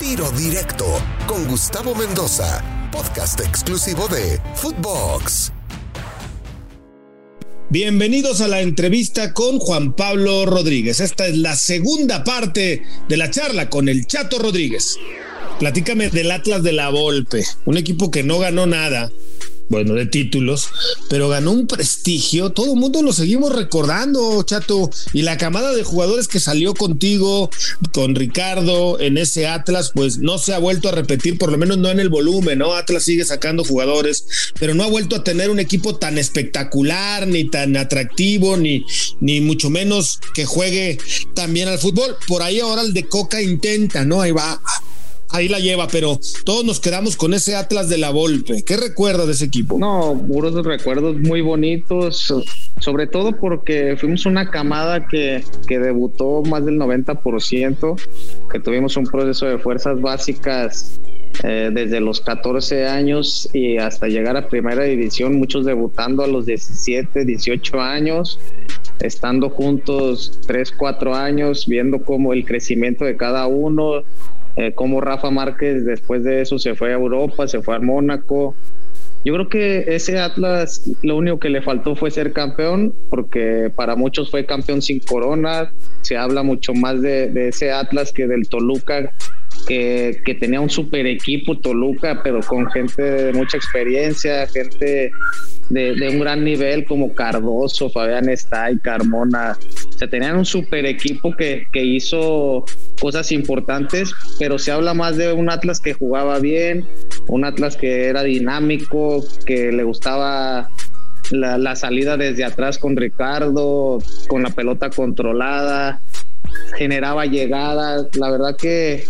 Tiro Directo con Gustavo Mendoza, podcast exclusivo de Footbox. Bienvenidos a la entrevista con Juan Pablo Rodríguez. Esta es la segunda parte de la charla con el Chato Rodríguez. Platícame del Atlas de la Volpe, un equipo que no ganó nada, bueno, de títulos, pero ganó un prestigio. Todo el mundo lo seguimos recordando, Chato. Y la camada de jugadores que salió contigo, con Ricardo, en ese Atlas, pues no se ha vuelto a repetir, por lo menos no en el volumen, ¿no? Atlas sigue sacando jugadores, pero no ha vuelto a tener un equipo tan espectacular, ni tan atractivo, ni, ni mucho menos que juegue también al fútbol. Por ahí ahora el de Coca intenta, ¿no? Ahí va ahí la lleva, pero todos nos quedamos con ese Atlas de la Volpe. ¿Qué recuerda de ese equipo? No, puros recuerdos muy bonitos, sobre todo porque fuimos una camada que, que debutó más del 90%, que tuvimos un proceso de fuerzas básicas eh, desde los 14 años y hasta llegar a primera división, muchos debutando a los 17, 18 años, estando juntos 3, 4 años, viendo cómo el crecimiento de cada uno, eh, como Rafa Márquez después de eso se fue a Europa, se fue a Mónaco. Yo creo que ese Atlas lo único que le faltó fue ser campeón, porque para muchos fue campeón sin corona. Se habla mucho más de ese Atlas que del Toluca, que, que, tenía un super equipo Toluca, pero con gente de mucha experiencia, gente de, un gran nivel como Cardoso, Fabián Estay, Carmona. O sea, tenían un super equipo que, que hizo cosas importantes, pero se habla más de un Atlas que jugaba bien, un Atlas que era dinámico, que le gustaba la, la, salida desde atrás con Ricardo, con la pelota controlada, generaba llegadas. La verdad que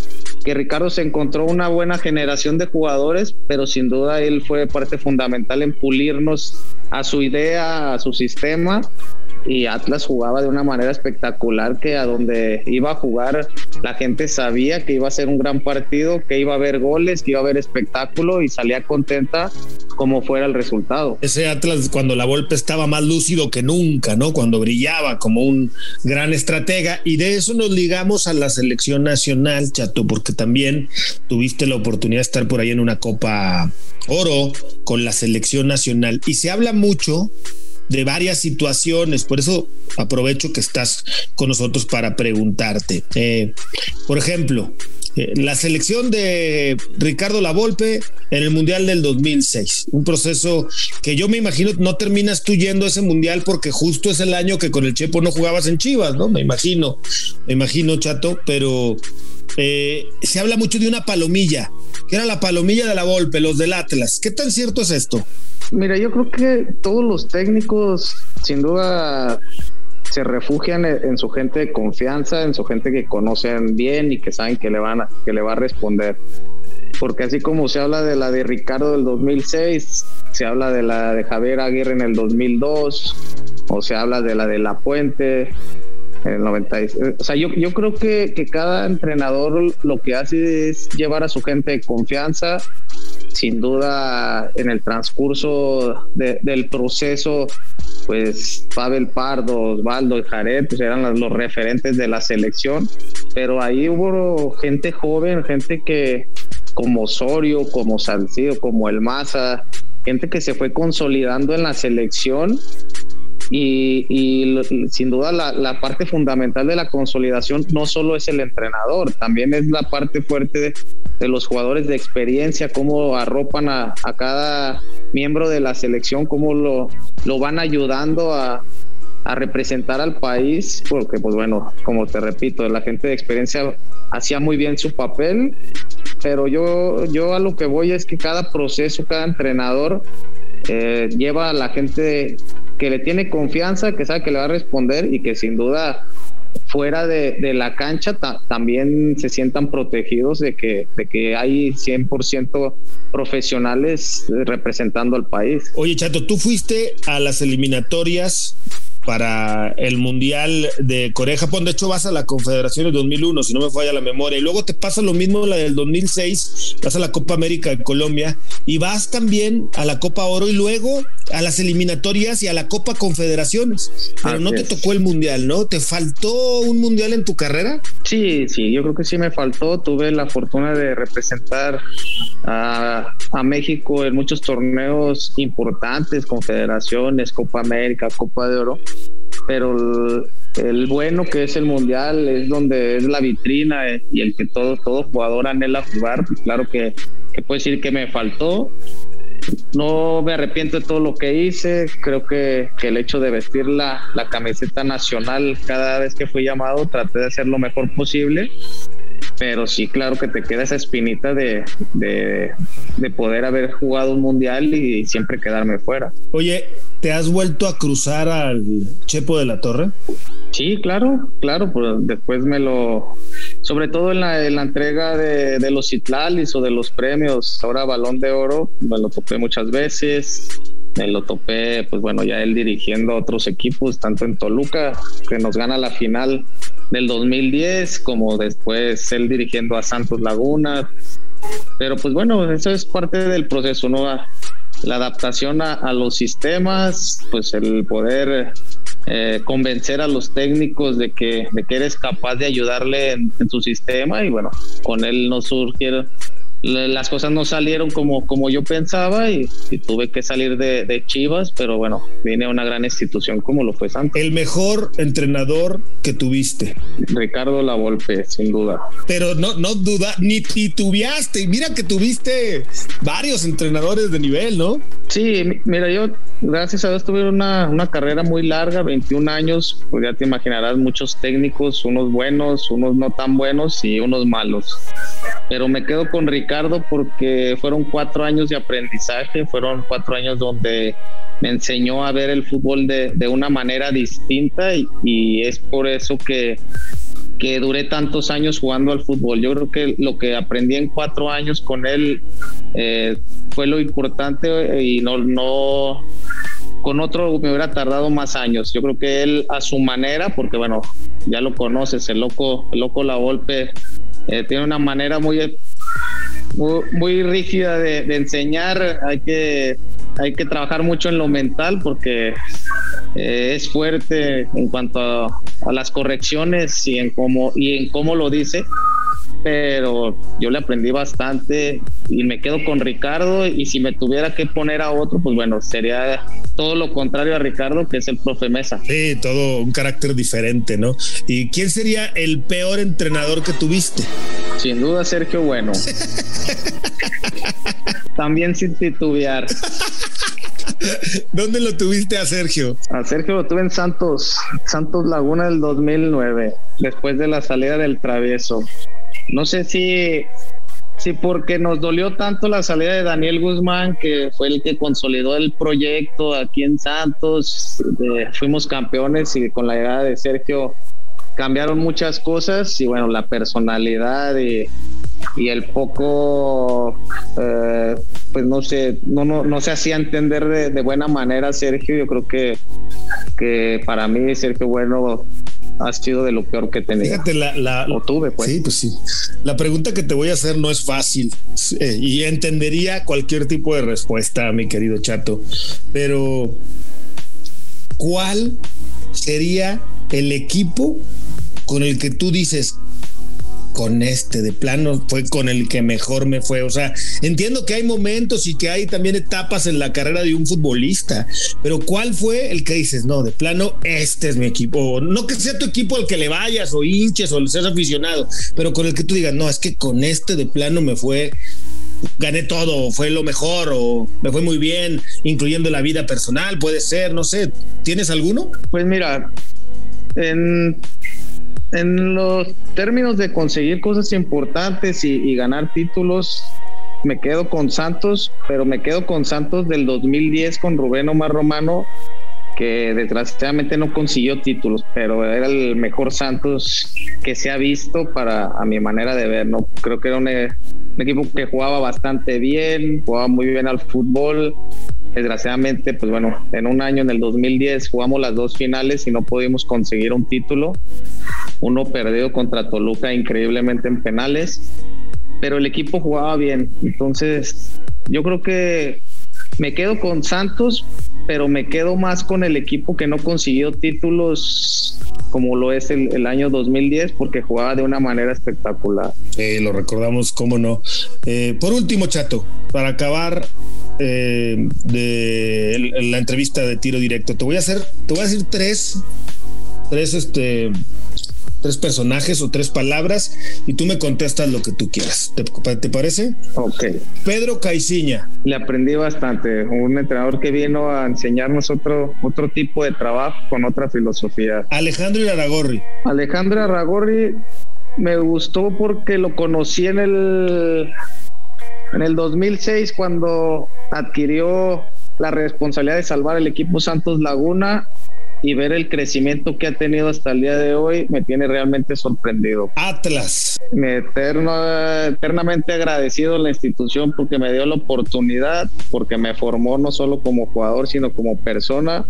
que Ricardo se encontró una buena generación de jugadores, pero sin duda él fue parte fundamental en pulirnos a su idea, a su sistema y Atlas jugaba de una manera espectacular que a donde iba a jugar la gente sabía que iba a ser un gran partido, que iba a haber goles, que iba a haber espectáculo y salía contenta como fuera el resultado. Ese Atlas cuando la Volpe estaba más lúcido que nunca, ¿no? Cuando brillaba como un gran estratega y de eso nos ligamos a la selección nacional, Chato, porque también tuviste la oportunidad de estar por ahí en una Copa Oro con la selección nacional y se habla mucho de varias situaciones. Por eso aprovecho que estás con nosotros para preguntarte. Eh, por ejemplo, eh, la selección de Ricardo Lavolpe en el Mundial del 2006. Un proceso que yo me imagino no terminas tú yendo a ese Mundial porque justo es el año que con el Chepo no jugabas en Chivas, ¿no? Me imagino, me imagino, Chato, pero eh, se habla mucho de una palomilla, que era la palomilla de la Volpe, los del Atlas. ¿Qué tan cierto es esto? Mira, yo creo que todos los técnicos, sin duda, se refugian en su gente de confianza, en su gente que conocen bien y que saben que le van a, que le va a responder. Porque así como se habla de la de Ricardo del 2006, se habla de la de Javier Aguirre en el 2002, o se habla de la de La Puente en el 96. O sea, yo, yo creo que, que cada entrenador lo que hace es llevar a su gente de confianza sin duda en el transcurso del proceso, pues Pavel Pardo, Osvaldo y Jared pues eran los, referentes de la selección, pero ahí hubo gente joven, gente que como Osorio, como Salcido, como El Maza, gente que se fue consolidando en la selección y, sin duda la, parte fundamental de la consolidación no solo es el entrenador, también es la parte fuerte de, los jugadores de experiencia, cómo arropan a, cada miembro de la selección, cómo lo, lo van ayudando a, representar al país, porque pues bueno, como te repito, la gente de experiencia hacía muy bien su papel, pero yo, yo a lo que voy es que cada proceso, cada entrenador eh, lleva a la gente que le tiene confianza, que sabe que le va a responder y que sin duda fuera de, la cancha también se sientan protegidos de que, de que hay 100% profesionales representando al país. Oye, Chato, tú fuiste a las eliminatorias para el Mundial de Corea-Japón. De hecho, vas a la Confederación del 2001, si no me falla la memoria. Y luego te pasa lo mismo la del 2006, vas a la Copa América de Colombia y vas también a la Copa Oro y luego a las eliminatorias y a la Copa Confederaciones. Pero no te tocó el Mundial, ¿no? ¿Te faltó un Mundial en tu carrera? Sí, sí, yo creo que sí me faltó. Tuve la fortuna de representar a, a México en muchos torneos importantes, confederaciones, Copa América, Copa de Oro, pero el, bueno que es el mundial es donde es la vitrina eh, y el que todo, todo jugador anhela jugar, pues claro que, que puedo decir que me faltó, no me arrepiento de todo lo que hice. Creo que, que el hecho de vestir la, la, camiseta nacional cada vez que fui llamado, traté de hacer lo mejor posible pero sí, claro que te queda esa espinita de, de, poder haber jugado un mundial y siempre quedarme fuera. Oye, ¿te has vuelto a cruzar al Chepo de la Torre? Sí, claro, claro, pues después me lo, sobre todo en la, en la entrega de, los Citlalis o de los premios, ahora Balón de Oro, me lo topé muchas veces, me lo topé, pues bueno, ya él dirigiendo a otros equipos, tanto en Toluca, que nos gana la final del 2010, como después él dirigiendo a Santos Laguna. Pero pues bueno, eso es parte del proceso, ¿no? La adaptación a, los sistemas, pues el poder eh, convencer a los técnicos de que, de que eres capaz de ayudarle en, en su sistema y bueno, con él nos surgieron las cosas no salieron como, como yo pensaba y, tuve que salir de, Chivas, pero bueno, vine a una gran institución como lo fue Santos. El mejor entrenador que tuviste. Ricardo Lavolpe, sin duda. Pero no, no duda, ni titubeaste. Mira que tuviste varios entrenadores de nivel, ¿no? Sí, mira, yo gracias a Dios tuve una, una carrera muy larga, 21 años, pues ya te imaginarás muchos técnicos, unos buenos, unos no tan buenos y unos malos. Pero me quedo con Ricardo porque fueron cuatro años de aprendizaje, fueron cuatro años donde me enseñó a ver el fútbol de, de una manera distinta y, es por eso que, que duré tantos años jugando al fútbol. Yo creo que lo que aprendí en cuatro años con él eh, fue lo importante y no, no con otro me hubiera tardado más años. Yo creo que él a su manera, porque bueno, ya lo conoces, el loco, el loco La Volpe eh, tiene una manera muy muy, rígida de, enseñar, hay que, hay que trabajar mucho en lo mental porque eh, es fuerte en cuanto a, a, las correcciones y en cómo, y en cómo lo dice pero yo le aprendí bastante y me quedo con Ricardo y si me tuviera que poner a otro, pues bueno, sería todo lo contrario a Ricardo, que es el profe Mesa. Sí, todo un carácter diferente, ¿no? ¿Y quién sería el peor entrenador que tuviste? Sin duda, Sergio Bueno. También sin titubear. ¿Dónde lo tuviste a Sergio? A Sergio lo tuve en Santos, Santos Laguna del 2009, después de la salida del travieso. No sé si, si porque nos dolió tanto la salida de Daniel Guzmán, que fue el que consolidó el proyecto aquí en Santos, fuimos campeones y con la llegada de Sergio cambiaron muchas cosas y bueno, la personalidad y, el poco, eh, pues no sé, no, no, no se hacía entender de, de, buena manera Sergio. Yo creo que, que para mí Sergio Bueno ha sido de lo peor que tenido. Fíjate, la, la tuve, pues. Sí, pues sí. La pregunta que te voy a hacer no es fácil eh, y entendería cualquier tipo de respuesta, mi querido Chato, pero ¿cuál sería el equipo con el que tú dices, con este, de plano fue con el que mejor me fue. O sea, entiendo que hay momentos y que hay también etapas en la carrera de un futbolista, pero ¿cuál fue el que dices, no, de plano, este es mi equipo? no que sea tu equipo al que le vayas o hinches o seas aficionado, pero con el que tú digas, no, es que con este de plano me fue gané todo, fue lo mejor o me fue muy bien, incluyendo la vida personal, puede ser, no sé. ¿Tienes alguno? Pues mira, en en los términos de conseguir cosas importantes y, ganar títulos, me quedo con Santos, pero me quedo con Santos del 2010 con Rubén Omar Romano, que desgraciadamente no consiguió títulos, pero era el mejor Santos que se ha visto para a mi manera de ver, ¿no? Creo que era un, equipo que jugaba bastante bien, jugaba muy bien al fútbol, Desgraciadamente, pues bueno, en un año, en el 2010, jugamos las dos finales y no pudimos conseguir un título. Uno perdido contra Toluca increíblemente en penales, pero el equipo jugaba bien. Entonces, yo creo que me quedo con Santos, pero me quedo más con el equipo que no consiguió títulos como lo es el, año 2010 porque jugaba de una manera espectacular. lo recordamos, cómo no. Eh, por último, Chato, para acabar eh, de la entrevista de tiro directo, te voy a hacer, te voy a decir tres, tres este tres personajes o tres palabras y tú me contestas lo que tú quieras. ¿Te, parece? Ok. Pedro Caiciña. Le aprendí bastante. Un entrenador que vino a enseñarnos otro, otro tipo de trabajo con otra filosofía. Alejandro Aragorri. Alejandro Aragorri me gustó porque lo conocí en el en el 2006 cuando adquirió la responsabilidad de salvar el equipo Santos Laguna y ver el crecimiento que ha tenido hasta el día de hoy me tiene realmente sorprendido. Atlas. Me eterno, eternamente agradecido a la institución porque me dio la oportunidad, porque me formó no solo como jugador, sino como persona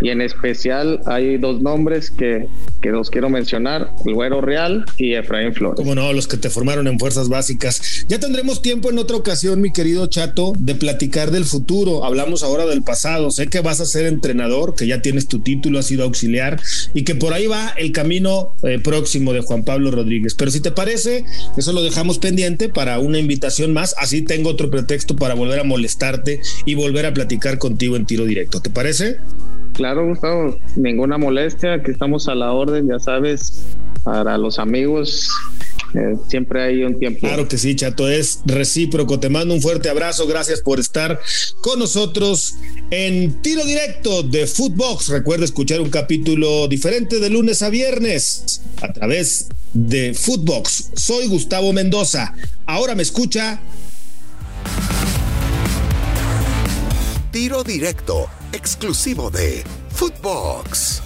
y en especial hay dos nombres que, que los quiero mencionar, Güero Real y Efraín Flores. Como no, los que te formaron en fuerzas básicas. Ya tendremos tiempo en otra ocasión, mi querido Chato, de platicar del futuro. Hablamos ahora del pasado. Sé que vas a ser entrenador, que ya tienes tu título, has sido auxiliar y que por ahí va el camino eh, próximo de Juan Pablo Rodríguez. Pero si te parece, eso lo dejamos pendiente para una invitación más. Así tengo otro pretexto para volver a molestarte y volver a platicar contigo en tiro directo. ¿Te parece? Claro, Gustavo, ninguna molestia, aquí estamos a la orden, ya sabes, para los amigos. Eh, siempre hay un tiempo. Claro que sí, Chato, es recíproco. Te mando un fuerte abrazo. Gracias por estar con nosotros en tiro directo de Footbox. Recuerda escuchar un capítulo diferente de lunes a viernes a través de Footbox. Soy Gustavo Mendoza. Ahora me escucha. Tiro directo exclusivo de Footbox.